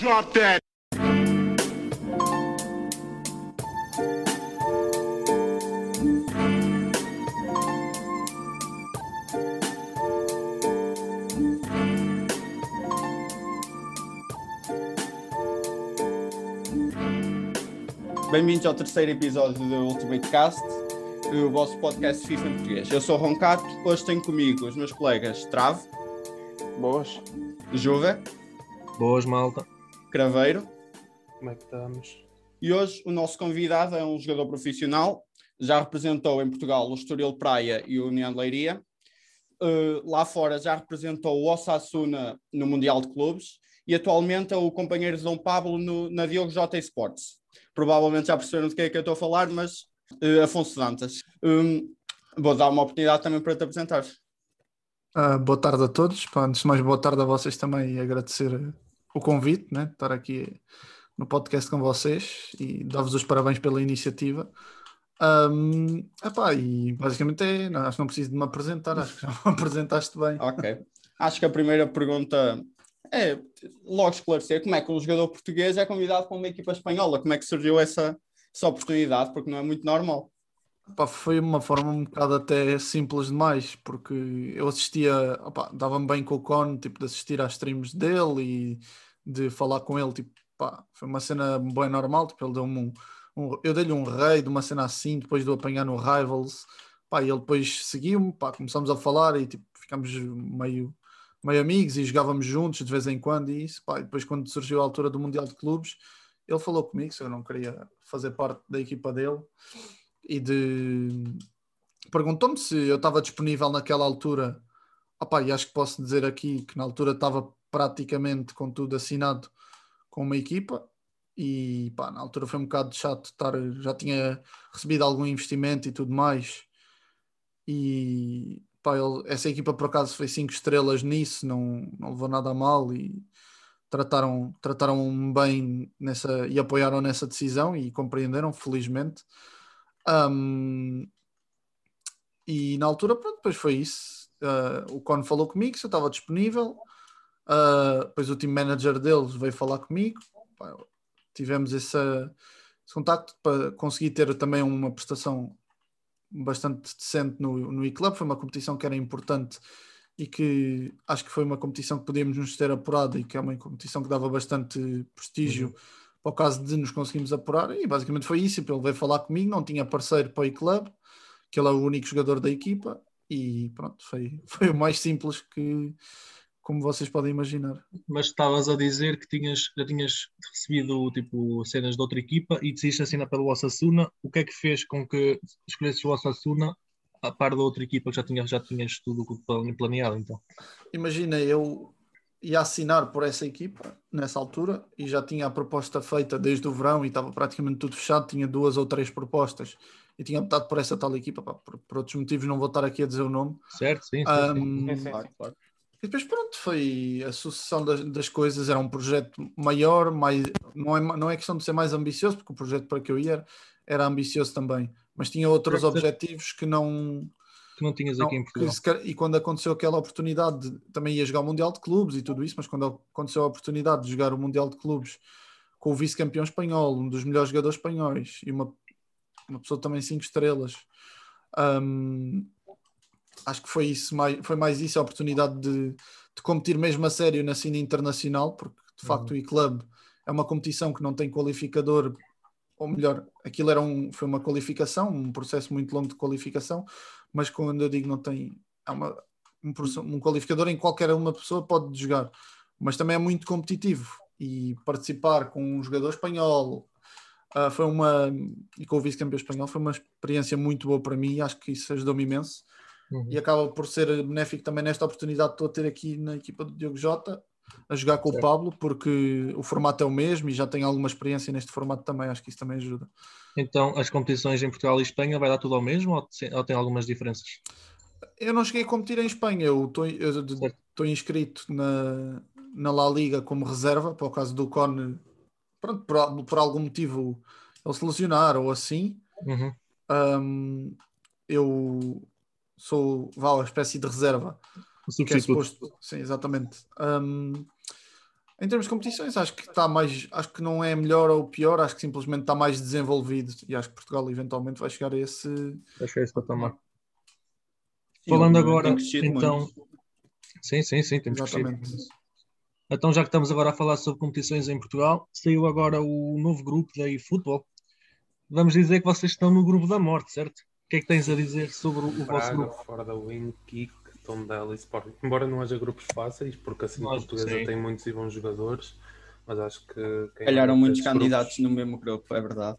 Drop that. Bem-vindos ao terceiro episódio do Ultimate Cast, o vosso podcast FIFA em português. Eu sou o Roncato, hoje tenho comigo os meus colegas Trave, Boas. Juve, Boas, malta. Craveiro Como é que estamos? e hoje o nosso convidado é um jogador profissional, já representou em Portugal o Estoril Praia e o União de Leiria. Uh, lá fora já representou o Osasuna no Mundial de Clubes e atualmente é o companheiro de Dom Pablo no, na Diogo J Sports. Provavelmente já perceberam de quem é que eu estou a falar, mas uh, Afonso Dantas. Um, vou dar uma oportunidade também para te apresentar. Ah, boa tarde a todos. Pá, Antes de mais, boa tarde a vocês também e agradecer o convite, né? de estar aqui no podcast com vocês e dar-vos os parabéns pela iniciativa. Ahm, epá, e basicamente é, não, acho que não preciso de me apresentar, acho que já me apresentaste bem. Ok. Acho que a primeira pergunta é logo esclarecer como é que um jogador português é convidado para uma equipa espanhola. Como é que surgiu essa, essa oportunidade? Porque não é muito normal. Pá, foi uma forma um bocado até simples demais, porque eu assistia, dava-me bem com o Con, tipo, de assistir às streams dele e de falar com ele, tipo, pá, foi uma cena bem normal, tipo, ele deu-me um, um- eu dei-lhe um rei de uma cena assim, depois de apanhar no Rivals, pá, e ele depois seguiu-me, pá, começamos a falar e, tipo, ficámos meio, meio amigos e jogávamos juntos de vez em quando e isso, pá, e depois quando surgiu a altura do Mundial de Clubes, ele falou comigo se eu não queria fazer parte da equipa dele e de perguntou-me se eu estava disponível naquela altura. Opá, e acho que posso dizer aqui que na altura estava praticamente com tudo assinado com uma equipa e pá, na altura foi um bocado chato estar, já tinha recebido algum investimento e tudo mais e pá, ele- essa equipa por acaso foi cinco estrelas nisso, não, não levou nada a mal e trataram, trataram bem nessa e apoiaram nessa decisão e compreenderam felizmente um, e na altura, pronto, depois foi isso. Uh, o Con falou comigo se eu estava disponível. Uh, depois o team manager deles veio falar comigo. Pá, tivemos esse, esse contacto para conseguir ter também uma prestação bastante decente no, no e-club. Foi uma competição que era importante e que acho que foi uma competição que podíamos nos ter apurado e que é uma competição que dava bastante prestígio para o caso de nos conseguirmos apurar, e basicamente foi isso. Ele veio falar comigo, não tinha parceiro para o e-club, que ele é o único jogador da equipa, e pronto, foi, foi o mais simples que, como vocês podem imaginar. Mas estavas a dizer que tinhas, já tinhas recebido tipo, cenas de outra equipa e decidiste assinar pelo Osasuna. O que é que fez com que escolhesses o Osasuna a par da outra equipa que já tinhas, já tinhas tudo planeado? Então, Imagina, eu ia assinar por essa equipa nessa altura e já tinha a proposta feita desde o verão e estava praticamente tudo fechado, tinha duas ou três propostas e tinha optado por essa tal equipa, pá, por, por outros motivos não vou estar aqui a dizer o nome. certo? Sim, sim, sim. Sim, sim, Claro, sim. claro. E depois pronto, foi a sucessão das, das coisas, era um projeto maior, mais, não, é, não é questão de ser mais ambicioso, porque o projeto para que eu ia era, era ambicioso também, mas tinha outros Certo. objetivos que não, Que não tinhas não, aqui em Portugal. calhar- e quando aconteceu aquela oportunidade, de- também ia jogar o Mundial de Clubes e tudo isso, mas quando aconteceu a oportunidade de jogar o Mundial de Clubes com o vice-campeão espanhol, um dos melhores jogadores espanhóis e uma, uma pessoa também cinco estrelas, hum, acho que foi isso, mais, foi mais isso a oportunidade de, de competir mesmo a sério na cena internacional, porque de facto o e-club é uma competição que não tem qualificador, ou melhor, aquilo era um, foi uma qualificação, um processo muito longo de qualificação, mas quando eu digo não tem, é uma, um, um qualificador em qualquer uma pessoa pode jogar, mas também é muito competitivo e participar com um jogador espanhol ah, foi uma, e com o vice-campeão espanhol foi uma experiência muito boa para mim acho que isso ajudou-me imenso Uhum. e acaba por ser benéfico também nesta oportunidade que estou a ter aqui na equipa do Diogo Jota a jogar com o Certo. Pablo porque o formato é o mesmo e já tenho alguma experiência neste formato também, acho que isso também ajuda. Então, as competições em Portugal e Espanha vai dar tudo ao mesmo ou, te- ou tem algumas diferenças? Eu não cheguei a competir em Espanha, eu estou inscrito na, na La Liga como reserva, para o caso do Con, pronto, por, por algum motivo ele se lesionar ou assim, Uhum. hum, eu sou vá, uma espécie de reserva O que é substituto. suposto, sim, exatamente. Hum, Em termos de competições, acho que está mais, acho que não é melhor ou pior, acho que simplesmente está mais desenvolvido e acho que Portugal eventualmente vai chegar a esse. Acho que é esse patamar. Sim, Falando agora, tem crescido então. muito. Sim, sim, sim, temos Exatamente. Então, já que estamos agora a falar sobre competições em Portugal, saiu agora o novo grupo da eFootball. Vamos dizer que vocês estão no grupo da morte, certo? O que é que tens a dizer sobre o, o vosso Braga, grupo? fora da Win, Kick, Tondela e Sporting. Embora não haja grupos fáceis, porque assim a Nós, portuguesa sim. tem muitos e bons jogadores, mas acho que quem Calharam muitos candidatos grupos- no mesmo grupo, é verdade.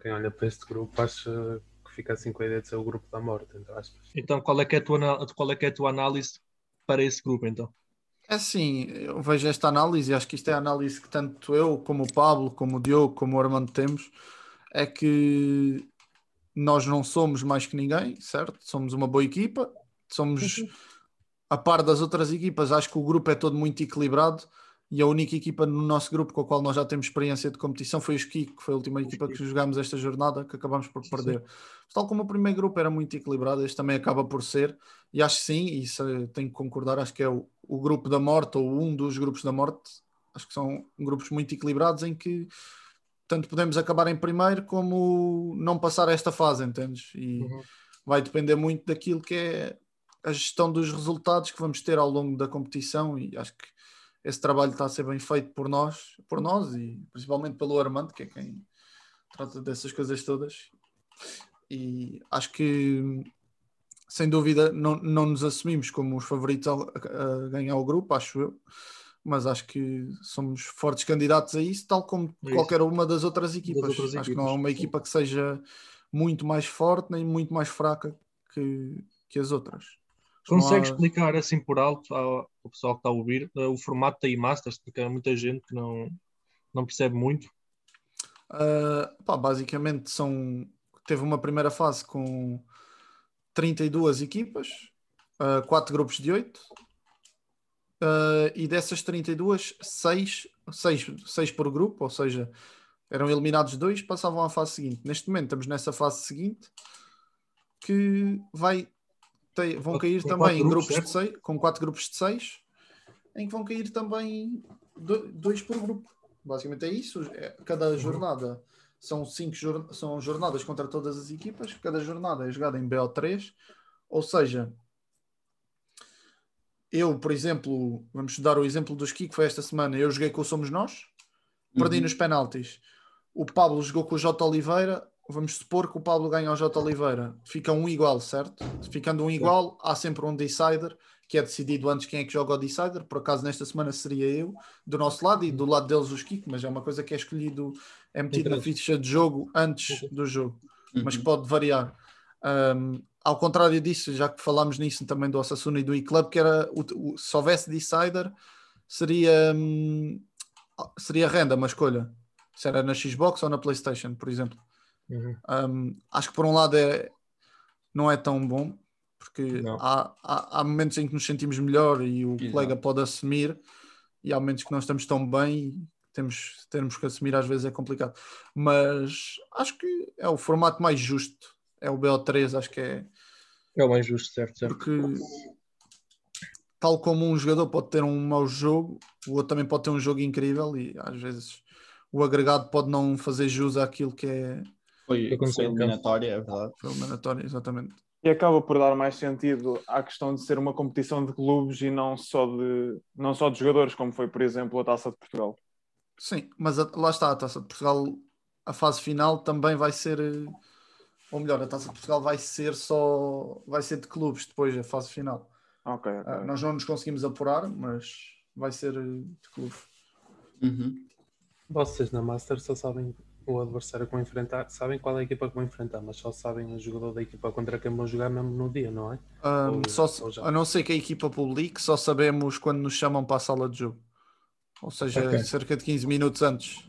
quem olha para este grupo acha que fica assim com a ideia de ser o grupo da morte, entre aspas. Então, qual é, que é a tua, qual é que é a tua análise para esse grupo, então? É assim, eu vejo esta análise e acho que isto é a análise que tanto eu, como o Pablo, como o Diogo, como o Armando temos, é que nós não somos mais que ninguém, certo? Somos uma boa equipa, somos a par das outras equipas, acho que o grupo é todo muito equilibrado e a única equipa no nosso grupo com a qual nós já temos experiência de competição foi o Ski, que foi a última equipa que jogámos esta jornada, que acabamos por perder. Tal como o primeiro grupo era muito equilibrado, este também acaba por ser, e acho que sim, e tenho que concordar, acho que é o, o grupo da morte, ou um dos grupos da morte, acho que são grupos muito equilibrados em que tanto podemos acabar em primeiro como não passar esta fase, entendes? E Uhum. vai depender muito daquilo que é a gestão dos resultados que vamos ter ao longo da competição e acho que esse trabalho está a ser bem feito por nós, por nós e principalmente pelo Armando, que é quem trata dessas coisas todas. E acho que sem dúvida não, não nos assumimos como os favoritos a, a ganhar o grupo, acho eu, mas acho que somos fortes candidatos a isso, tal como É isso. qualquer uma das outras equipas. outras acho que não há equipas, uma equipa que seja muito mais forte nem muito mais fraca que, que as outras. Há- explicar assim por alto ao, ao pessoal que está a ouvir eh, o formato da e-masters? Porque há muita gente que não, não percebe muito. Uh, pá, basicamente são teve uma primeira fase com 32 equipas, 4 grupos de 8 e dessas 32, 6, 6, 6 por grupo, ou seja, eram eliminados dois, passavam à fase seguinte. Neste momento estamos nessa fase seguinte que vai ter- vão Com cair quatro também em grupos, grupos de 6, com 4 grupos de 6, em que vão cair também do- dois por grupo. Basicamente é isso. É- Cada jornada são cinco são jornadas contra todas as equipas. Cada jornada é jogada em BO3. Ou seja, eu, por exemplo, vamos dar o exemplo do Ski, que foi esta semana. Eu joguei com o Somos Nós, perdi Uhum. nos penaltis. O Pablo jogou com o J. Oliveira. Vamos supor que o Pablo ganha ao J. Oliveira. Fica um igual, certo? Ficando um igual, há sempre um decider, que é decidido antes quem é que joga o decider. Por acaso, nesta semana seria eu, do nosso lado, e do lado deles o Kiko, mas é uma coisa que é escolhido, é metido na ficha de jogo antes Uhum. do jogo, Uhum. mas que pode variar. Um, ao contrário disso, já que falámos nisso também do Osasuna e do e-club, que era o, o- se houvesse decider, seria, hum, seria renda uma escolha. Se era na Xbox ou na PlayStation, por exemplo. Uhum. Um, acho que por um lado é, não é tão bom, porque há, há, há momentos em que nos sentimos melhor e o Exato. colega pode assumir, e há momentos que não estamos tão bem e temos, termos que assumir às vezes é complicado. Mas acho que é o formato mais justo, é o BO3, acho que é É o mais justo, certo, certo. porque tal como um jogador pode ter um mau jogo, o outro também pode ter um jogo incrível e às vezes o agregado pode não fazer jus àquilo que é Foi, foi eliminatória, é verdade. foi eliminatório, exatamente. E acaba por dar mais sentido à questão de ser uma competição de clubes e não só de, não só de jogadores, como foi, por exemplo, a Taça de Portugal. Sim, mas a- lá está, a Taça de Portugal, a fase final também vai ser, eh, ou melhor, a Taça de Portugal vai ser só, vai ser de clubes depois, a fase final. Ok, ok. Ah, nós não nos conseguimos apurar, mas vai ser eh, de clubes. Uhum. Vocês na Master só sabem o adversário que vão enfrentar, sabem qual é a equipa que vão enfrentar, mas só sabem o jogador da equipa contra quem vão jogar mesmo no dia, não é? Um, Ou- só ou a não ser que a equipa publique, só sabemos quando nos chamam para a sala de jogo. Ou seja, Ok. cerca de 15 minutos antes.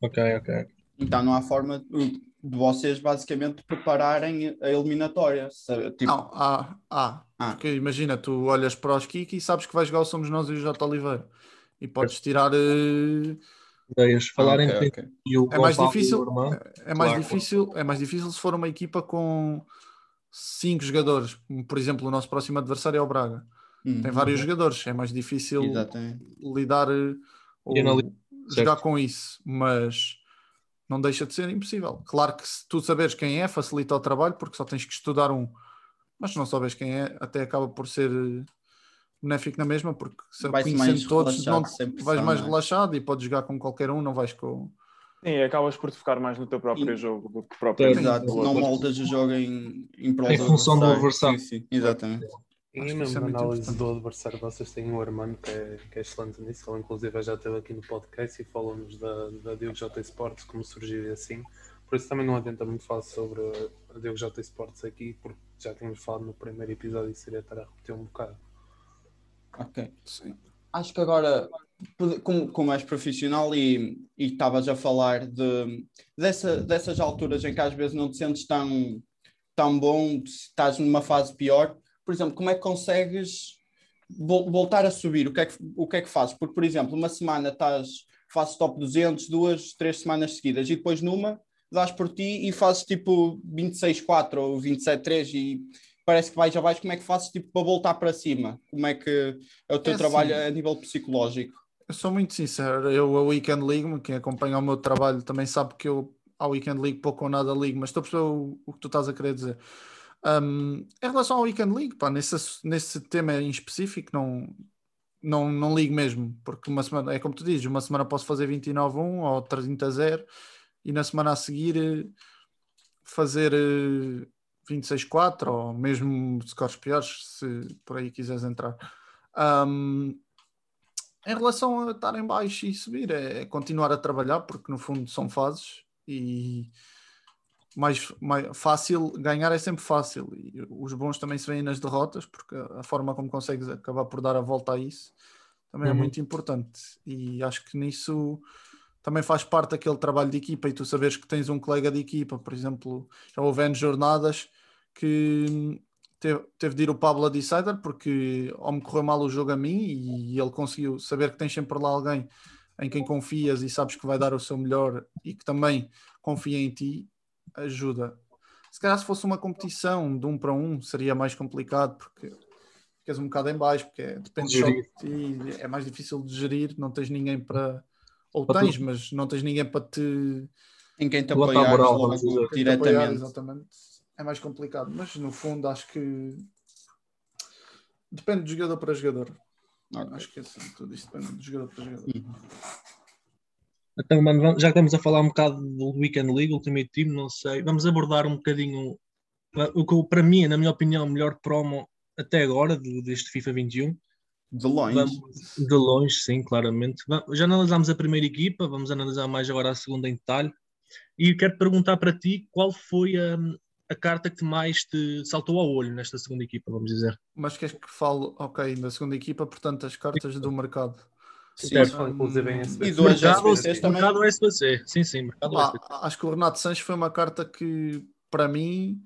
Ok, ok. Então não há forma de vocês basicamente prepararem a eliminatória. sabe? Tipo, Não, há, há. Ah. Porque imagina, tu olhas para os Kiki e sabes que vai jogar o Somos Nós e o J. Oliveira. E podes tirar. eh, Ideias. Falar ok, entre ok. ti e o É mais e difícil. É mais Claro. difícil, é mais difícil se for uma equipa com cinco jogadores. Por exemplo, o nosso próximo adversário é o Braga. Uhum. tem vários jogadores, é mais difícil Exatamente. lidar eh, ou jogar certo. com isso, mas não deixa de ser impossível. Claro que se tu saberes quem é, facilita o trabalho, porque só tens que estudar um, mas se não souberes quem é, até acaba por ser eh, benéfico na mesma, porque se Vais conhecendo mais todos, relaxado, não, vais mais não é? relaxado e podes jogar com qualquer um, não vais com. Sim, acabas por te focar mais no teu próprio E- jogo do que propriamente Exato, não moldas o jogo em, em Em função do adversário. Sim, sim, exatamente. E mesmo na análise importante. do adversário, vocês têm o Armando, que é, que é excelente nisso. Ele, inclusive, já esteve aqui no podcast e falou-nos da, da Diogo J Sports, como surgiu assim. Por isso também não adianta muito falar sobre a Diogo J Sports aqui, porque já tínhamos falado no primeiro episódio e seria estar a repetir um bocado. Ok. Sim. Acho que agora, como, como és profissional e estavas a falar de, dessa, dessas alturas em que às vezes não te sentes tão, tão bom, estás numa fase pior, por exemplo, como é que consegues vol- voltar a subir? O que, é que, o que é que fazes? Porque, por exemplo, uma semana estás, fazes top 200, duas, três semanas seguidas e depois numa dás por ti e fazes tipo 26-4 ou 27-3 e parece que vais abaixo. Como é que fazes tipo, para voltar para cima? Como é que é o teu É trabalho assim. a nível psicológico? Eu sou muito sincero, eu a Weekend League, quem acompanha o meu trabalho também sabe que eu à Weekend League pouco ou nada ligo, mas estou a perceber o, o que tu estás a querer dizer. Um, em relação ao Weekend League, pá, nesse, nesse tema em específico, não, não, não ligo mesmo, porque uma semana, é como tu dizes, uma semana posso fazer 29-1 ou 30-0 e na semana a seguir eh, fazer eh, 26-4 ou mesmo scores piores, se por aí quiseres entrar. Um, em relação a estar em baixo e subir, é continuar a trabalhar, porque no fundo são fases e mais, mais fácil, ganhar é sempre fácil. E os bons também se veem nas derrotas, porque a forma como consegues acabar por dar a volta a isso também é Uhum. muito importante. E acho que nisso também faz parte daquele trabalho de equipa e tu saberes que tens um colega de equipa, por exemplo, já houve N jornadas que teve, teve de ir o Pablo a Decider porque ou me correu mal o jogo a mim e ele conseguiu saber que tens sempre lá alguém em quem confias e sabes que vai dar o seu melhor e que também confia em ti, ajuda. Se calhar se fosse uma competição de um para um seria mais complicado porque ficas um bocado em baixo, porque é- depende só de ti, é mais difícil de gerir, não tens ninguém para ou Para tens, tu- mas não tens ninguém para te Em quem te apoiares moral, logo dizer. apoiar, diretamente. exatamente. É mais complicado, mas no fundo acho que depende de jogador para jogador. Ok. Acho que é assim, tudo isto depende de jogador para jogador. Uhum. Então, mano, já que estamos a falar um bocado do Weekend League, Ultimate Team, não sei, vamos abordar um bocadinho o que para mim, na minha opinião, o melhor promo até agora de- deste FIFA 21. De longe. Vamos de longe, sim, claramente. Já analisámos a primeira equipa, vamos analisar mais agora a segunda em detalhe. E quero perguntar para ti qual foi a, a carta que mais te saltou ao olho nesta segunda equipa, vamos dizer. Mas queres que fale, ok, da segunda equipa, portanto, as cartas do mercado. Sim. Fala, inclusive em E duas Mercado, também. mercado SBC, sim, sim, mercado Pá, SBC. acho que o Renato Sanches foi uma carta que, para mim,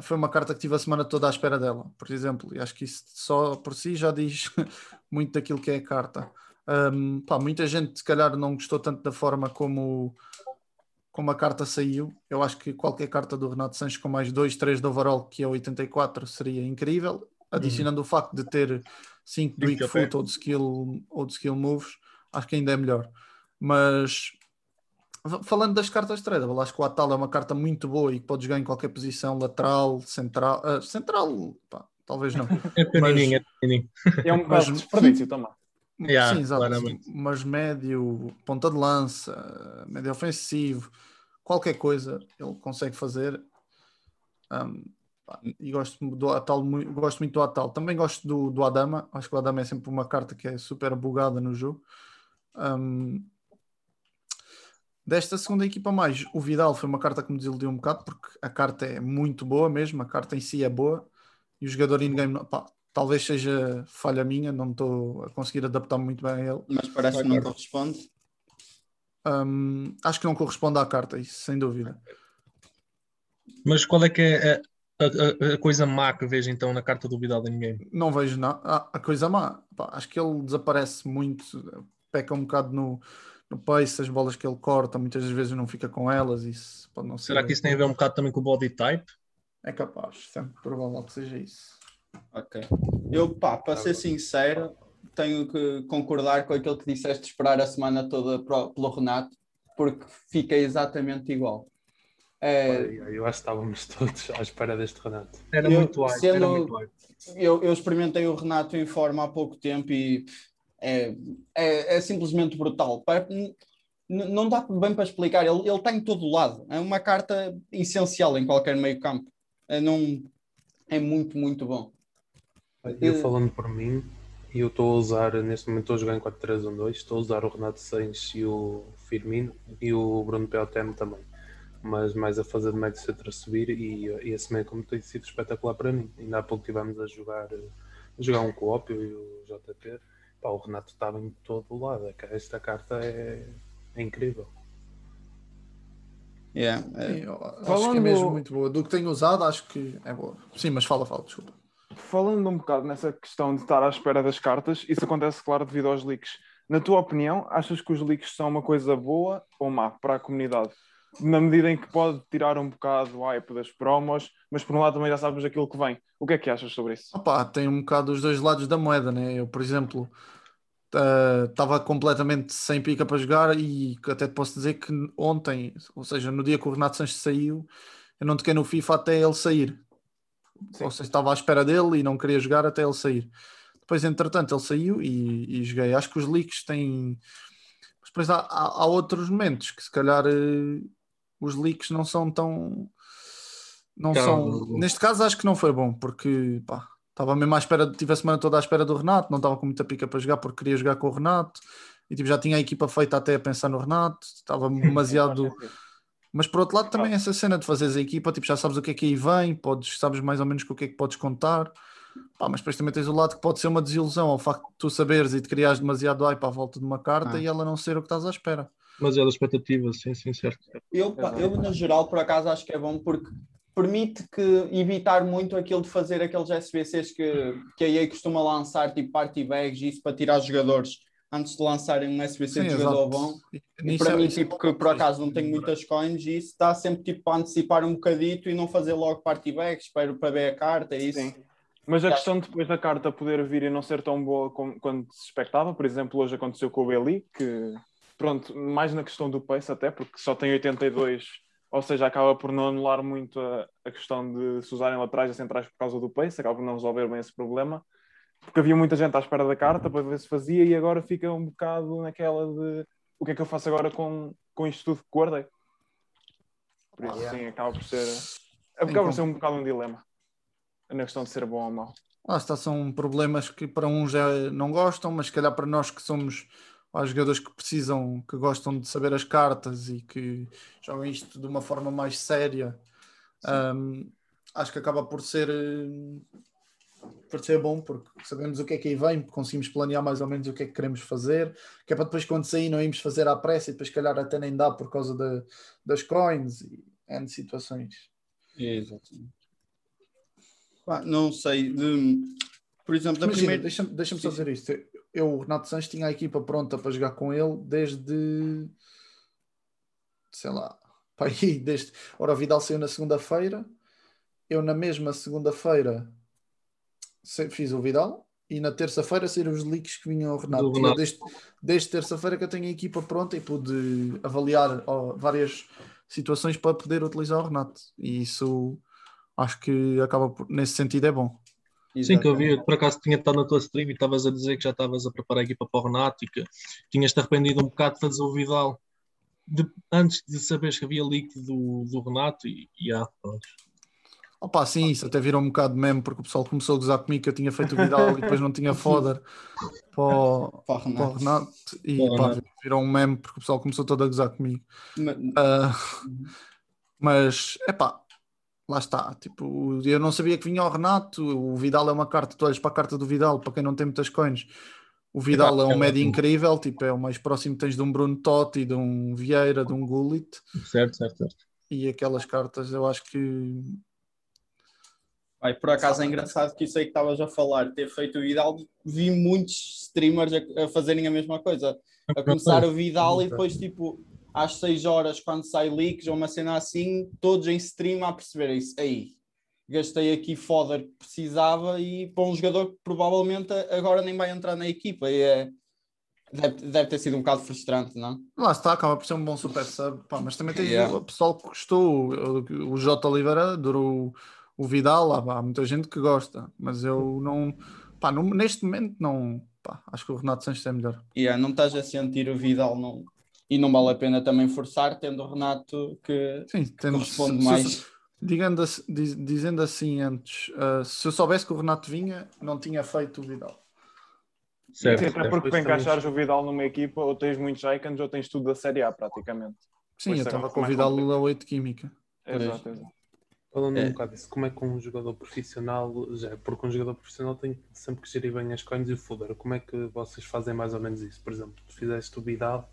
foi uma carta que tive a semana toda à espera dela, por exemplo, e acho que isso só por si já diz muito daquilo que é a carta. Um, pá, muita gente, se calhar, não gostou tanto da forma como, como a carta saiu. Eu acho que qualquer carta do Renato Sanches com mais 2, 3 de overall, que é 84, seria incrível. Adicionando o facto de ter 5 de Cinco weak a pé. foot ou de skill, ou de skill moves, acho que ainda é melhor. Mas falando das cartas de tradable, acho que o Atal é uma carta muito boa e que pode jogar em qualquer posição, lateral, central, ah, central, pá, talvez não. É pequenininho, é pequenininho. É um bocado desperdício também. Yeah, Sim, exato. Mas médio, ponta de lança, médio ofensivo, qualquer coisa ele consegue fazer. Um, pá, e gosto do Atal, gosto muito do Atal. Também gosto do, do Adama. Acho que o Adama é sempre uma carta que é super bugada no jogo. Um, desta segunda equipa mais, o Vidal foi uma carta que me desiludiu um bocado porque a carta é muito boa mesmo, a carta em si é boa e o jogador in-game, talvez seja falha minha, não estou a conseguir adaptar muito bem a ele. Mas parece que não corresponde. Um, acho que não corresponde à carta, isso sem dúvida. Mas qual é que é a, a- a coisa má que vejo então na carta do Vidal em game? Não vejo nada. Ah, a coisa má, pá, acho que ele desaparece muito, peca um bocado no, no pace, as bolas que ele corta, muitas das vezes não fica com elas. Isso pode não ser. Será que isso tem a ver um bocado também com o body type? É capaz, sempre provável que seja isso. Ok. Eu, pá, para ser sincero, tenho que concordar com aquilo que disseste de esperar a semana toda pro- pelo Renato, porque fica exatamente igual. É, Eu acho que estávamos todos à espera deste Renato. Era Eu, muito hype, sendo- era muito hype. eu, eu experimentei o Renato em forma há pouco tempo e é, é, é simplesmente brutal. Não dá bem para explicar, ele, ele está em todo lado. É uma carta essencial em qualquer meio campo. É, não, é muito, muito bom. Eu Eh, falando por mim, eu estou a usar, neste momento estou a jogar em 4-3-1-2, estou a usar o Renato Sainz e o Firmino e o Bruno Peltem também. Mas mais a fazer de médio centro a subir e, e esse meio como tem sido espetacular para mim. Ainda há pouco estivemos a jogar, a jogar um co-op, e o JP. Pá, o Renato estava em todo o lado. Esta carta é, é incrível. Yeah, é, Sim, acho que é mesmo muito boa. Do que tenho usado, acho que é boa. Sim, mas fala, fala, desculpa. Falando um bocado nessa questão de estar à espera das cartas, isso acontece, claro, devido aos leaks. Na tua opinião, achas que os leaks são uma coisa boa ou má para a comunidade? Na medida em que pode tirar um bocado o hype das promos, mas por um lado também já sabes aquilo que vem. O que é que achas sobre isso? Opa, tem um bocado os dois lados da moeda, né? Eu, por exemplo, estava completamente sem pica para jogar e até te posso dizer que ontem, ou seja, no dia que o Renato Sanches saiu, eu não toquei no FIFA até ele sair. Sim. Ou seja, estava à espera dele e não queria jogar até ele sair. Depois, entretanto, ele saiu e, e joguei. Acho que os leaks têm. Mas depois há, há- há outros momentos que se calhar eh, os leaks não são tão. Não são. Neste caso, acho que não foi bom, porque pá, estava mesmo à espera, tive a semana toda à espera do Renato, não estava com muita pica para jogar porque queria jogar com o Renato e tipo, já tinha a equipa feita até a pensar no Renato, estava demasiado. Mas por outro lado, também essa cena de fazeres a equipa, tipo, já sabes o que é que aí vem, podes, sabes mais ou menos com o que é que podes contar. Pá, mas depois também tens o lado que pode ser uma desilusão, ao facto de tu saberes e de criares demasiado hype à volta de uma carta Ah. e ela não ser o que estás à espera. Demasiada expectativa, sim, sim, certo. Eu, Exato. eu, no geral, por acaso, acho que é bom porque permite que evitar muito aquilo de fazer aqueles SBCs que, que a EA costuma lançar, tipo party bags e isso para tirar os jogadores antes de lançarem um SBC Sim, de jogador exato. bom. E E para é- mim, é tipo, que por acaso não tenho muitas coins, e isso dá sempre tipo para antecipar um bocadito e não fazer logo party bags, espero para ver a carta, é isso. Sim. Mas a Já. questão de depois da carta poder vir e não ser tão boa como quando se expectava, por exemplo, hoje aconteceu com o Beli, que pronto, mais na questão do pace até, porque só tem 82, ou seja, acaba por não anular muito a, a questão de se usarem laterais e centrais por causa do pace, acaba por não resolver bem esse problema, porque havia muita gente à espera da carta para ver se fazia e agora fica um bocado naquela de o que é que eu faço agora com, com isto tudo que guardei. Por isso, sim, acaba por ser, acaba por ser um bocado um dilema na questão de ser bom ou mau. Lá está, são problemas que para uns já não gostam, mas se calhar para nós que somos há jogadores que precisam, que gostam de saber as cartas e que jogam isto de uma forma mais séria, hum, acho que acaba por ser, por ser bom, porque sabemos o que é que aí vem, conseguimos planear mais ou menos o que é que queremos fazer, que é para depois quando sair não irmos fazer à pressa e depois se calhar até nem dá por causa da- das coins e N situações. Exatamente. Não sei, de, por exemplo, da Imagina, primeira. deixa-me deixa só dizer isto. Eu, o Renato Sanches, tinha a equipa pronta para jogar com ele desde. sei lá. Pá, aí, desde. Ora, o Vidal saiu na segunda-feira. Eu, na mesma segunda-feira, se- fiz o Vidal. E na terça-feira saíram os leaks que vinham ao Renato. Do eu Renato. desde, desde terça-feira que eu tenho a equipa pronta e pude avaliar ó, várias situações para poder utilizar o Renato. E isso acho que acaba por, nesse sentido é bom. Sim, que eu Exatamente. vi, por acaso tinha estado na tua stream e estavas a dizer que já estavas a preparar a equipa para o Renato e que tinhas-te arrependido um bocado de fazer o Vidal de- antes de saberes que havia leak do, do Renato e, e há, pronto. Opa, sim, isso até virou um bocado de meme porque o pessoal começou a gozar comigo que eu tinha feito o Vidal e depois não tinha foder para o, Para o para o Renato. E pá, virou um meme porque o pessoal começou todo a gozar comigo. Ma- Ah, mas, é pá, lá está. Tipo, eu não sabia que vinha o Renato. O Vidal é uma carta, tu olhas para a carta do Vidal, para quem não tem muitas coins. O Vidal é um médio incrível, tipo, é o mais próximo que tens de um Bruno Totti, de um Vieira, de um Gullit. Certo, certo, certo. E aquelas cartas eu acho que Ai, por acaso é engraçado que isso aí que estavas a falar, ter feito o Vidal, vi muitos streamers a, a fazerem a mesma coisa. A começar o Vidal e depois, tipo, às 6 horas, quando sai leaks ou uma cena assim, todos em stream a perceber isso. Aí, gastei aqui foda que precisava e para um jogador que provavelmente agora nem vai entrar na equipa. E é, deve, deve ter sido um bocado frustrante, não? Lá está, acaba por ser um bom super sub, pá, mas também tem Yeah. o pessoal que gostou. O, o J. Oliveira adorou o Vidal, lá, há muita gente que gosta, mas eu não, pá, não- neste momento não, pá, acho que o Renato Sanches é melhor. E é, não estás a sentir o Vidal não, e não vale a pena também forçar, tendo o Renato que Sim, tendo, corresponde se- se- mais. digando assim- diz- dizendo assim antes, ah, se eu soubesse que o Renato vinha, não tinha feito o Vidal. Certo, Sim, até certo. porque para encaixares o Vidal numa equipa, ou tens muitos icons, ou tens tudo da Série A, praticamente. Sim, Pois eu estava com o Vidal da 8 Química. Exato, exato. Falando É. um bocado disso, como é que um jogador profissional, já, porque um jogador profissional tem sempre que gerir bem as coins e o footer, como é que vocês fazem mais ou menos isso? Por exemplo, tu fizeste o Vidal,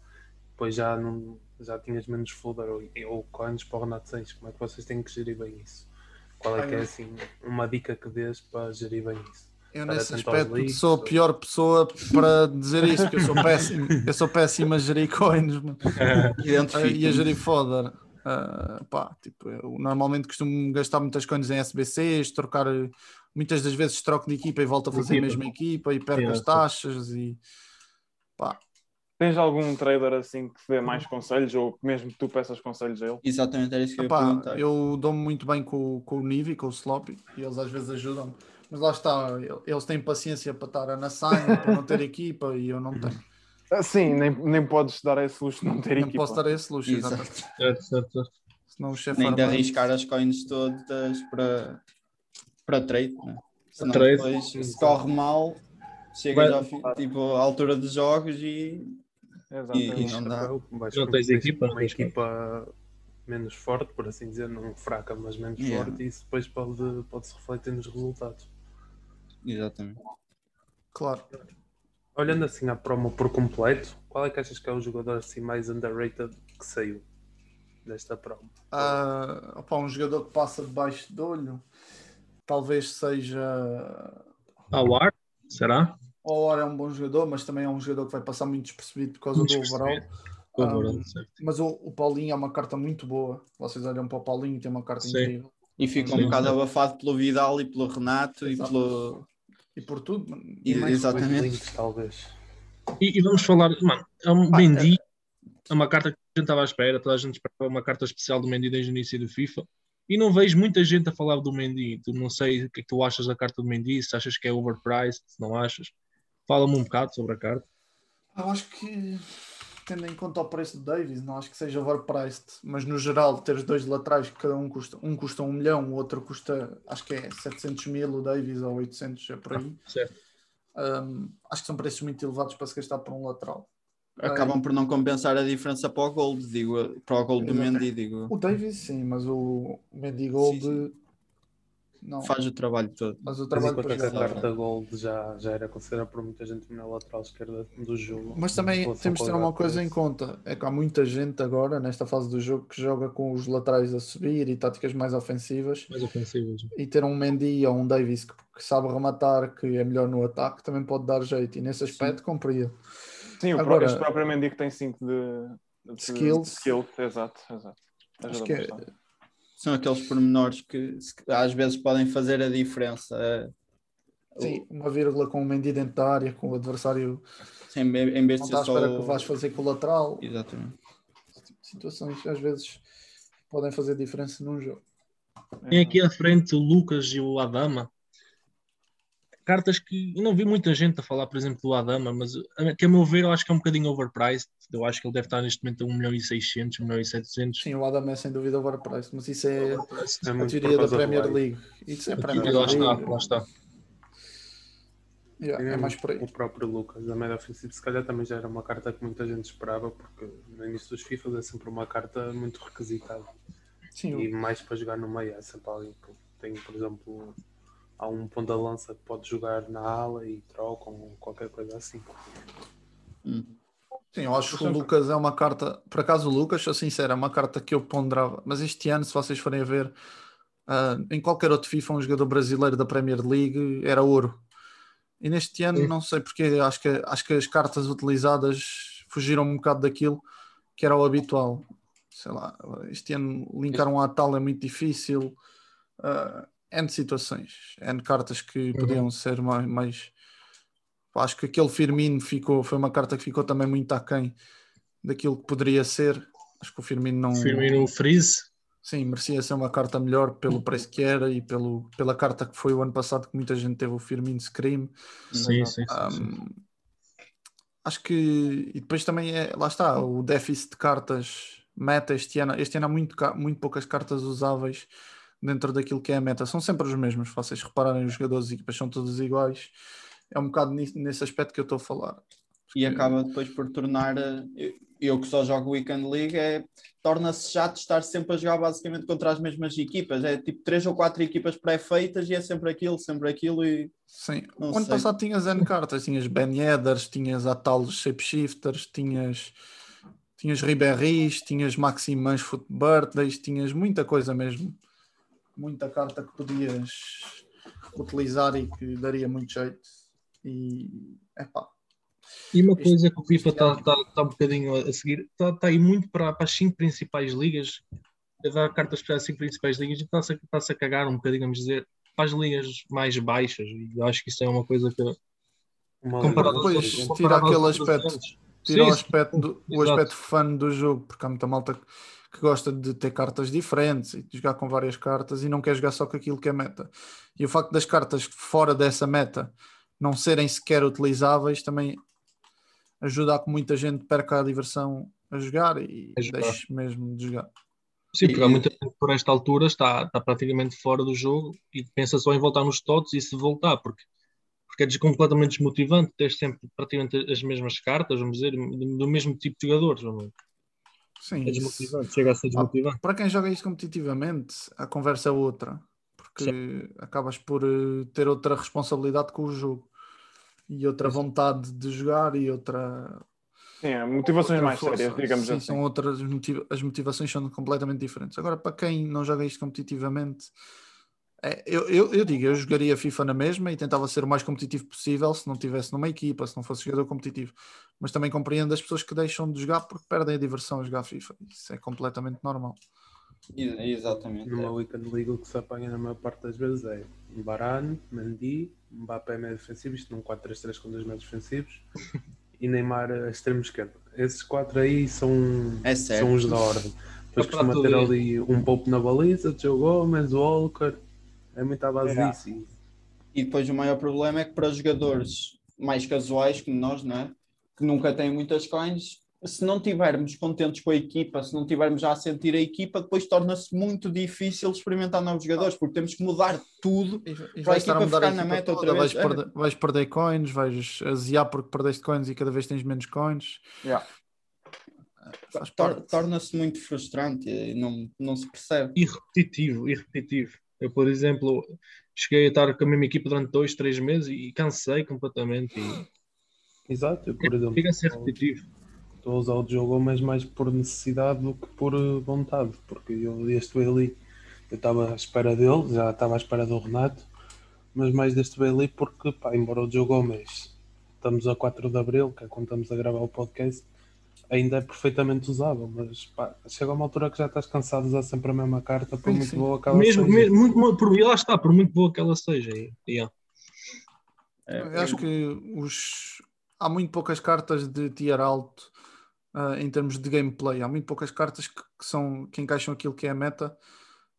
depois já, não, já tinhas menos footer ou, ou coins para o Renato Sanches, como é que vocês têm que gerir bem isso? Qual é que é assim uma dica que dês para gerir bem isso? Eu Estar nesse aspecto leaks, sou a ou- pior pessoa para dizer isso, porque eu sou péssimo. Eu sou péssimo a gerir coins e a gerir fodder. Ah, pá, tipo, eu normalmente costumo gastar muitas coins em SBCs, trocar muitas das vezes troco de equipa e volto a fazer a Equipa. mesma equipa e perco Yeah, as taxas e pá, Tens algum trader assim que te dê mais conselhos, ou que mesmo que tu peças conselhos a ele? Exatamente, era isso que eu ia Epá, perguntar. eu dou-me muito bem com, com o Nivi, com o Sloppy, e eles às vezes ajudam-me. Mas lá está, eles têm paciência para estar na sangue, para não ter equipa, e eu não tenho. Ah, Sim, nem, nem podes dar esse luxo de não ter Não equipa. posso dar esse luxo, Exato. exatamente. Certo, certo, certo. senão o chefe Nem de arriscar as coins todas para, para trade, né? Senão trade. depois, se corre mal, chegas ao fim, tipo, à altura dos jogos e, Exato, e, e não dá. Vais Não tens equipa, Uma equipa menos forte, por assim dizer, não fraca, mas menos Yeah. forte, e isso depois pode, pode se refletir nos resultados. Exatamente. Claro. Olhando assim à promo por completo, qual é que achas que é o jogador assim mais underrated que saiu desta promo? Ah, opá, um jogador que passa debaixo do olho, talvez seja. Awar? Será? O Or é um bom jogador, mas também é um jogador que vai passar muito despercebido por causa do overall. Um. Mas o, o Paulinho é uma carta muito boa. Vocês olham para o Paulinho e tem uma carta Sim. incrível. E fica um bocado abafado pelo Vidal e pelo Renato e Exato. pelo. E por tudo. E- mais- Exatamente. Links, talvez. E, e vamos falar, mano, é um Pá, Mendy, é uma carta que a gente estava à espera, toda a gente esperava uma carta especial do Mendy desde o início do FIFA. E não vejo muita gente a falar do Mendy. Tu não sei o que é que tu achas da carta do Mendy, se achas que é overpriced, se não achas. Fala-me um bocado sobre a carta. Eu acho que, tendo em conta o preço do Davis, não acho que seja overpriced, mas no geral, ter os dois laterais que cada um custa, um custa um milhão, o outro custa, acho que é 700 mil, o Davis, ou 800, é por aí. Certo. Um, acho que são preços muito elevados para se gastar por um lateral. Acabam por não compensar a diferença para o Gold, digo, para o Gold do. Mendy, digo. O Davis, sim, mas o Mendy Gold Sim, não Faz o trabalho todo. faz o Mas trabalho para jogar. carta Gold já, já era considerada por muita gente na lateral esquerda do jogo. Mas em também temos de ter uma coisa em preço. conta: é que há muita gente agora, nesta fase do jogo, que joga com os laterais a subir e táticas mais ofensivas. Mais ofensivos. E ter um Mendy ou um Davis que, que sabe rematar, que é melhor no ataque, também pode dar jeito. E nesse aspecto, compreendo. Sim, o Agora- este próprio Mendy que tem 5 de, de Skills. skills. Exato, exato. Acho que é, bastante. São aqueles pormenores que às vezes podem fazer a diferença. sim, uma vírgula com o Mendy dentro da área, com o adversário Em, em vez de ser espera só. que o o- vais fazer com o lateral. Exatamente. Situações às vezes podem fazer diferença num jogo. Tem aqui à frente o Lucas e o Adama. Cartas que eu não vi muita gente a falar, por exemplo, do Adama, mas a- que a meu ver eu acho que é um bocadinho overpriced. Eu acho que ele deve estar neste momento a 1 milhão e 600, 1 milhão e 700. Sim, o Adam é sem dúvida overpriced, mas isso é É a muito por teoria da Premier. League. Isso é Aqui, Premier lá está, League. lá está. Yeah, é mais por aí. O próprio Lucas, a média ofensiva, se calhar também já era uma carta que muita gente esperava, porque no início dos FIFA é sempre uma carta muito requisitada. Sim, E mais para jogar no meio, é sempre alguém que tem, por exemplo, há um ponta de lança que pode jogar na ala e trocam ou qualquer coisa assim. Sim, eu acho que o Lucas é uma carta. Por acaso, o Lucas, sou sincero, é uma carta que eu ponderava. Mas este ano, se vocês forem a ver, ah, em qualquer outro FIFA, um jogador brasileiro da Premier League era ouro. E neste ano, Sim. não sei porque, acho que, acho que as cartas utilizadas fugiram um bocado daquilo que era o habitual. Sei lá, este ano linkar um Atal é muito difícil. ah, N situações, N cartas que podiam ser mais, mais. Acho que aquele Firmino ficou, foi uma carta que ficou também muito aquém daquilo que poderia ser. Acho que o Firmino não. Firmino Freeze. Sim, merecia ser uma carta melhor pelo preço que era e pelo, pela carta que foi o ano passado que muita gente teve o Firmino Scream. Sim, sim, sim, sim. Um, acho que e depois também é, lá está, o déficit de cartas meta este ano, este ano há muito, muito poucas cartas usáveis dentro daquilo que é a meta, são sempre os mesmos, se vocês repararem os jogadores e equipas são todos iguais, é um bocado nesse aspecto que eu estou a falar. E acaba depois por tornar, eh, eu, que só jogo Weekend League, é, torna-se chato estar sempre a jogar basicamente contra as mesmas equipas. É tipo três ou quatro equipas pré-feitas e é sempre aquilo, sempre aquilo. E Sim, Não o ano sei. passado tinhas N cartas, tinhas Ben Yeders, tinhas Atalos Shapeshifters, tinhas, tinhas Ribéry's, tinhas Maximans Foot Birthdays, tinhas muita coisa mesmo. Muita carta que podias utilizar e que daria muito jeito. E epá, E uma Este- coisa que o FIFA está tá, tá um bocadinho a seguir, está tá aí muito para, para as cinco principais ligas, a dar cartas para as cinco principais ligas e está-se a, está-se a cagar um bocadinho, vamos dizer, para as ligas mais baixas. E eu acho que isso é uma coisa que, Uma comparado Depois aos- diferente. tira comparado aquele aspecto. tira Sim, o aspecto, do, o aspecto fun do jogo, porque há muita malta que, que gosta de ter cartas diferentes e de jogar com várias cartas e não quer jogar só com aquilo que é meta. E o facto das cartas fora dessa meta não serem sequer utilizáveis também ajuda a que muita gente perca a diversão a jogar e A jogar. deixe mesmo de jogar. Sim, porque há muita gente por esta altura está, está praticamente fora do jogo e pensa só em voltar nos tots e se voltar, porque, porque é completamente desmotivante ter sempre praticamente as mesmas cartas, vamos dizer, do do mesmo tipo de jogadores. vamos dizer. Sim, É isso- desmotivante, chega a ser desmotivante. para quem joga isto competitivamente, a conversa é outra, porque acabas por eh, ter outra responsabilidade com o jogo e outra vontade de jogar e outra Sim, motivações outra mais força. sérias, digamos Sim, assim. São outras as motivações são completamente diferentes. Agora, para quem não joga isto competitivamente, é, eu, eu, eu digo, eu jogaria FIFA na mesma e tentava ser o mais competitivo possível se não tivesse numa equipa, se não fosse jogador competitivo. Mas também compreendo as pessoas que deixam de jogar porque perdem a diversão a jogar FIFA. Isso é completamente normal. exatamente. Numa é. Weekend League o que se apanha na maior parte das vezes é Varane, Mendy, Mbappé médio defensivo, isto num 4-3-3 com dois médios defensivos e Neymar a extremo esquerdo. Esses quatro aí são, É são os da ordem. Depois para costuma ter ali um Pope na baliza, Joe Gomes, Walker, é muito à base disso. E E depois o maior problema é que para jogadores mais casuais como nós, não é? Que nunca têm muitas coins, se não tivermos contentes com a equipa, se não tivermos já a sentir a equipa, depois torna-se muito difícil experimentar novos jogadores, porque temos que mudar tudo. E, e Para a vais estar a equipa mudar ficar a na equipa meta outra toda, vais, vez. É. perder, vais perder coins, vais aziar porque perdeste coins e cada vez tens menos coins. Yeah. Tor-. Torna-se muito frustrante e não, não se percebe. E repetitivo, e repetitivo. Eu, por exemplo, cheguei a estar com a mesma equipa durante dois, três meses e cansei completamente. E Exato, eu, por exemplo, fica a ser estou- repetitivo. estou a usar o Joe Gomes mais por necessidade do que por eh, vontade, porque eu deste Bailey eu estava à espera dele, já estava à espera do Renato, mas mais deste Bailey porque, pá, embora o Joe Gomes estamos a 4 de Abril, que é quando estamos a gravar o podcast, ainda é perfeitamente usável, mas pá, chega a uma altura que já estás cansado de usar sempre a mesma carta, por Sim, muito sim. boa que ela Mesmo, seja. mesmo muito, por, e lá está, por muito boa que ela seja. E, yeah. É, Eu acho que os... há muito poucas cartas de tier alto ah, em termos de gameplay. Há muito poucas cartas que, que são, que encaixam aquilo que é a meta,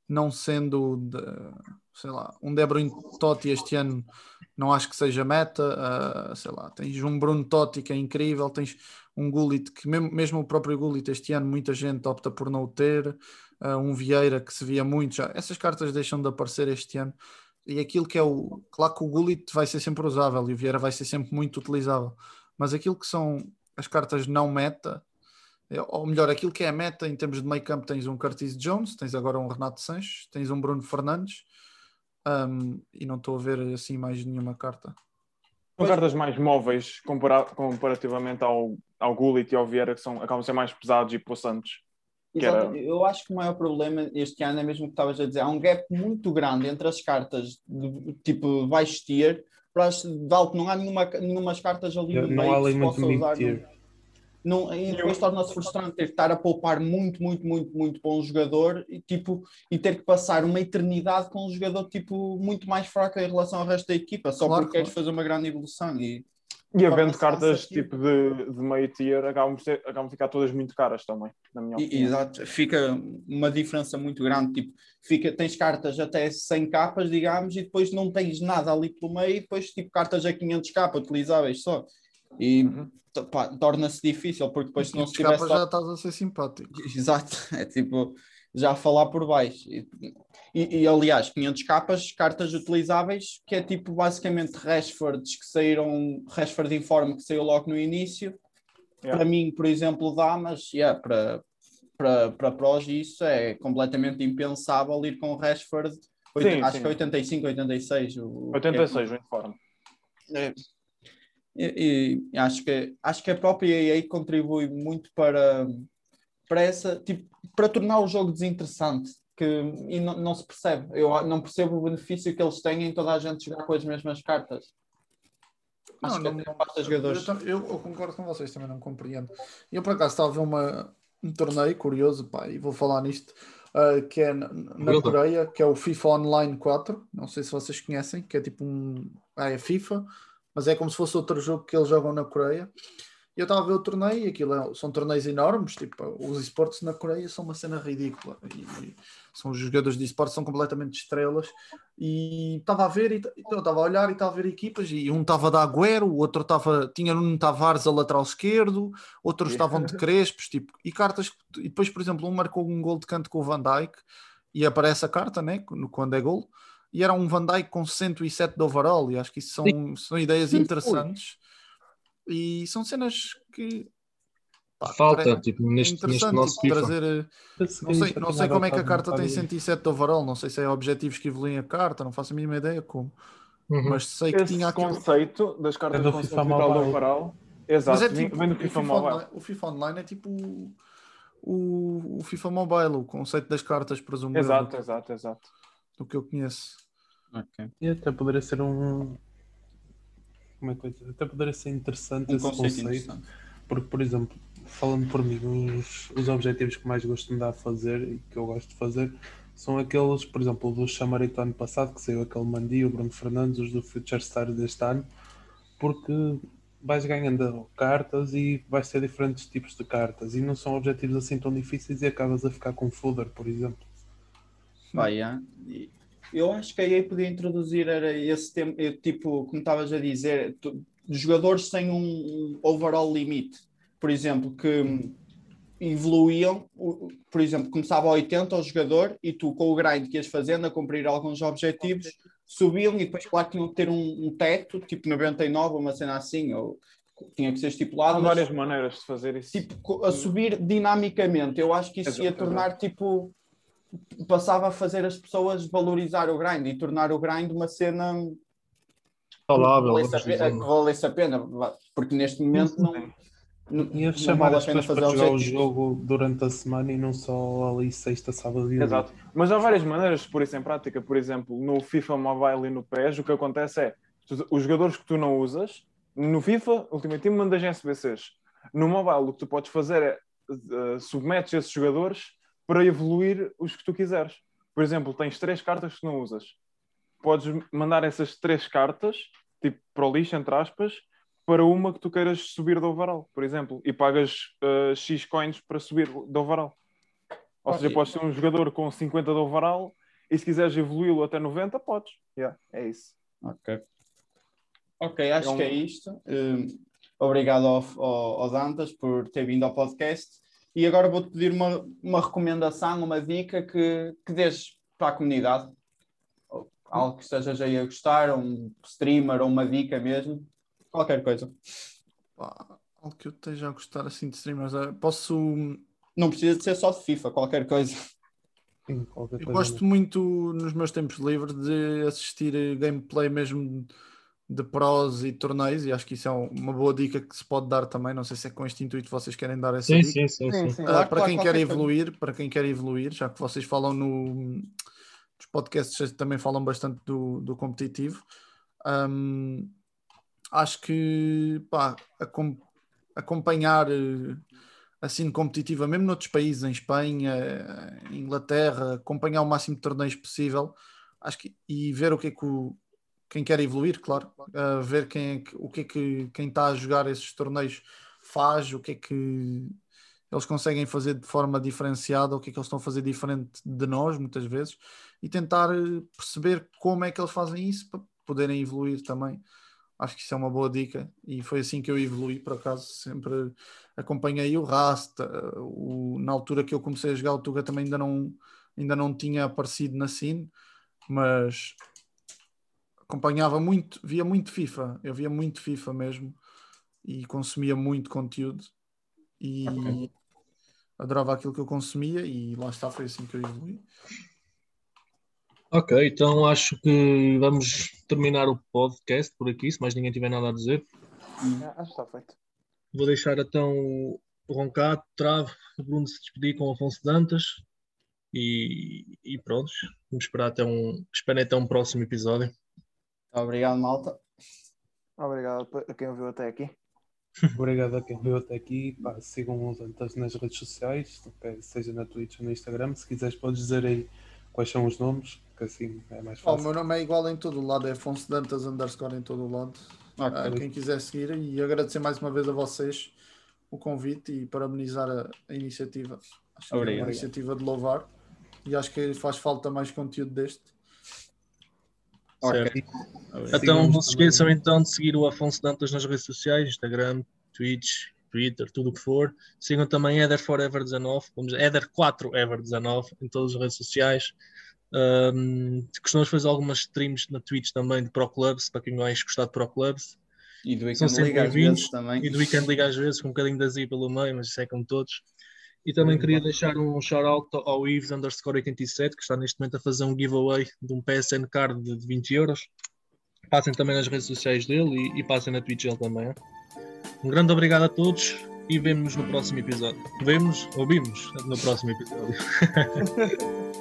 não sendo, de, sei lá, um De Bruyne Totti este ano não acho que seja meta, ah, sei lá, tens um Bruno Totti que é incrível, tens um Gullit que mesmo, mesmo o próprio Gullit este ano muita gente opta por não o ter, ah, um Vieira que se via muito já. Essas cartas deixam de aparecer este ano e aquilo que é o. Claro que o Gullit vai ser sempre usável e o Vieira vai ser sempre muito utilizável, mas aquilo que são as cartas não meta, é- ou melhor, aquilo que é a meta em termos de meio campo, tens um Curtis Jones, tens agora um Renato Sanches, tens um Bruno Fernandes, um, e não estou a ver assim mais nenhuma carta. São cartas mais móveis compara- comparativamente ao, ao Gullit e ao Vieira, que são, acabam de ser mais pesados e possantes. Era- Exato. Eu acho que o maior problema este ano é mesmo o que estavas a dizer. Há um gap muito grande entre as cartas de tipo baixo tier para as de alto. Não há nenhuma, nenhumas cartas ali no meio há que se possa usar. não, e depois torna-se frustrante ter que estar a poupar muito, muito, muito, muito para um jogador e, tipo, e ter que passar uma eternidade com um jogador tipo, muito mais fraco em relação ao resto da equipa, só Claro, porque queres claro. fazer uma grande evolução. E, E havendo cartas tipo de, de meio tier, acabam por, ser, acabam por ficar todas muito caras também, na minha opinião. exato, fica uma diferença muito grande. Tipo, fica, tens cartas até 100 capas, digamos, e depois não tens nada ali pelo meio, e depois, tipo, cartas a 500 capas utilizáveis só. E Uhum. torna-se difícil, porque depois se não se tivesse já estás a ser simpático. Exato, é tipo já falar por baixo. E, e- e, aliás, 500 capas, cartas utilizáveis, que é tipo basicamente Rashfords que saíram, Rashford Informe que saiu logo no início. Yeah. Para mim, por exemplo, dá, mas yeah, para, para, para prós isso é completamente impensável ir com Rashford. Sim, acho sim. que é 85, 86. O, 86 o uniforme. é. E, e acho, que, acho que a própria EA contribui muito para, para essa, tipo, para tornar o jogo desinteressante. Que, e não, não se percebe. Eu não percebo o benefício que eles têm em toda a gente jogar com as mesmas cartas. Acho que até basta jogadores. Eu, eu- eu concordo com vocês, também não compreendo. Eu por acaso estava a ver uma, um torneio curioso, pá, e vou falar nisto, ah, que é na, na. Coreia, que é o FIFA Online 4. Não sei se vocês conhecem, que é tipo um. Ah, é FIFA, mas é como se fosse outro jogo que eles jogam na Coreia. Eu estava a ver o torneio, aquilo é- são torneios enormes, tipo, os esportes na Coreia são uma cena ridícula. E, e são os jogadores de esportes são completamente estrelas. E estava a ver, e então, estava a olhar e estava a ver equipas, e um estava de Agüero, o outro estava, tinha Nuno Tavares a lateral esquerdo, outros estavam de Crespos, tipo, e cartas, e depois, por exemplo, um marcou um gol de canto com o Van Dijk, e aparece a carta, né, no- quando é gol, e era um Van Dijk com 107 de overall, e acho que isso são, são ideias Sim, interessantes, e são cenas que... pá, Falta, pare- tipo, é neste, neste interessante nosso tipo, FIFA. trazer... eh, não sei, não sei como é que a carta tem 107 de overall, não sei se é objetivos que evoluem a carta, não faço a mínima ideia como, Uhum. mas sei que Esse tinha aquilo. conceito das cartas É do FIFA Mobile. overall. Mas Exato, é vem- tipo, vem do o, FIFA FIFA Mobile. Online, o FIFA Online é tipo o, o, o FIFA Mobile, o conceito das cartas, presumo Exato, exato, exato. do que eu conheço. Ok. E até poderia ser um. É? Até poderia ser interessante Um esse conceito conceito. interessante. Porque, por exemplo, falando por mim, os, os objetivos que mais gosto de me dar a fazer e que eu gosto de fazer são aqueles, por exemplo, do Chamarito ano passado, que saiu aquele Mandi, o Bruno Fernandes, os do Future Star deste ano, porque vais ganhando cartas e vais ter diferentes tipos de cartas e não são objetivos assim tão difíceis e acabas a ficar com fooder, por exemplo. Pá, yeah. Eu acho que a EA podia introduzir era esse tema, tipo, como estavas a dizer, tu- jogadores têm um, um overall limite, por exemplo, que evoluíam, por exemplo, começava a 80 o jogador e tu com o grind que ias fazendo a cumprir alguns objetivos, subiam e depois claro que tinham que ter um, um teto, tipo 99 ou uma cena assim, ou tinha que ser estipulado, Há mas- várias maneiras de fazer isso. tipo, a subir dinamicamente. Eu acho que isso ia Exato, tornar, tipo, passava a fazer as pessoas valorizar o grind e tornar o grind uma cena Saudável, que valesse a pena, porque neste momento não, E a não chamar as pena pessoas para jogar o jogo durante a semana e não só ali sexta, sábado e domingo. Exato. Mas há várias maneiras de pôr isso em prática. Por exemplo, no FIFA Mobile e no PES, o que acontece é tu- os jogadores que tu não usas, no FIFA, Ultimate Team, mandas SBCs. No mobile, o que tu podes fazer é uh, submetes esses jogadores para evoluir os que tu quiseres. Por exemplo, tens três cartas que não usas. Podes mandar essas três cartas, tipo para o lixo, entre aspas, para uma que tu queiras subir do overall, por exemplo, e pagas uh, X coins para subir do overall. Ou seja, podes ser um jogador com 50 de overall e se quiseres evoluí-lo até 90, podes. Yeah, é isso. Ok. Ok, acho É um- que é isto. Hum, obrigado ao, ao, ao Dantas por ter vindo ao podcast. E agora vou-te pedir uma, uma recomendação, uma dica que, que dês para a comunidade. Algo que estejas aí a gostar, um streamer ou uma dica mesmo. Qualquer coisa. Algo que eu esteja a gostar assim de streamers. é- Posso. Não precisa de ser só de FIFA, qualquer coisa. Sim, qualquer Eu coisa gosto muito nos meus tempos livres de assistir eh, gameplay mesmo de pros e torneios, e acho que isso é uma boa dica que se pode dar também. Não sei se é com este intuito vocês querem dar essa Sim, dica. sim, sim, sim. sim. Ah, Claro, para claro, quem quer qualquer coisa. evoluir, para quem quer evoluir, já que vocês falam no nos podcasts também falam bastante do, do competitivo. Hum, acho que pá, acompanhar eh, assim competitiva, mesmo noutros países, em Espanha, em Inglaterra, acompanhar o máximo de torneios possível, acho que e ver o que é que o, quem quer evoluir, claro, uh, ver quem é o que é que quem está a jogar esses torneios faz, o que é que eles conseguem fazer de forma diferenciada, o que é que eles estão a fazer diferente de nós, muitas vezes, e tentar eh, perceber como é que eles fazem isso para poderem evoluir também. Acho que isso é uma boa dica e foi assim que eu evolui, por acaso, sempre acompanhei o Rasta, o, na altura que eu comecei a jogar o Tuga também ainda não, ainda não tinha aparecido na scene, mas acompanhava muito, via muito FIFA, eu via muito FIFA mesmo e consumia muito conteúdo e okay. adorava aquilo que eu consumia e lá está, foi assim que eu evolui. Ok, então acho que vamos terminar o podcast por aqui, se mais ninguém tiver nada a dizer. Acho que está feito. Vou deixar então o Roncato, Trave, o Bruno se despedir com o Afonso Dantas e, e pronto, vamos esperar até um, espero até um próximo episódio. Obrigado, malta. Obrigado a quem ouviu até aqui. Obrigado a quem ouviu até aqui. Pá, sigam os Antas nas redes sociais, seja na Twitch ou no Instagram. Se quiseres, podes dizer aí quais são os nomes, que assim é mais fácil. Oh, o meu nome é igual em todo o lado, é Afonso Dantas underscore em todo o lado. Okay. Ah, quem quiser seguir e agradecer mais uma vez a vocês o convite e parabenizar a, a iniciativa. Acho Obrigado. que é uma iniciativa de louvar e acho que faz falta mais conteúdo deste. Ok. Então não se esqueçam então de seguir o Afonso Dantas nas redes sociais, Instagram, Twitch, Twitter, tudo o que for. Sigam também Eder Forever 19, vamos Eder 4 Ever 19 em todas as redes sociais. Um, costumamos fazer algumas streams na Twitch também de Pro Clubs, para quem mais gostar de Pro Clubs. E do Weekend League às vezes também. E do Weekend League às vezes, com um bocadinho da Z pelo meio, mas isso é como todos. E também queria deixar um shout-out ao Ives underscore 87, que está neste momento a fazer um giveaway de um PSN card de 20 euros. Passem também nas redes sociais dele e, e passem na Twitch dele também. Um grande obrigado a todos e vemos-nos no próximo episódio. Vemos, ouvimos no próximo episódio.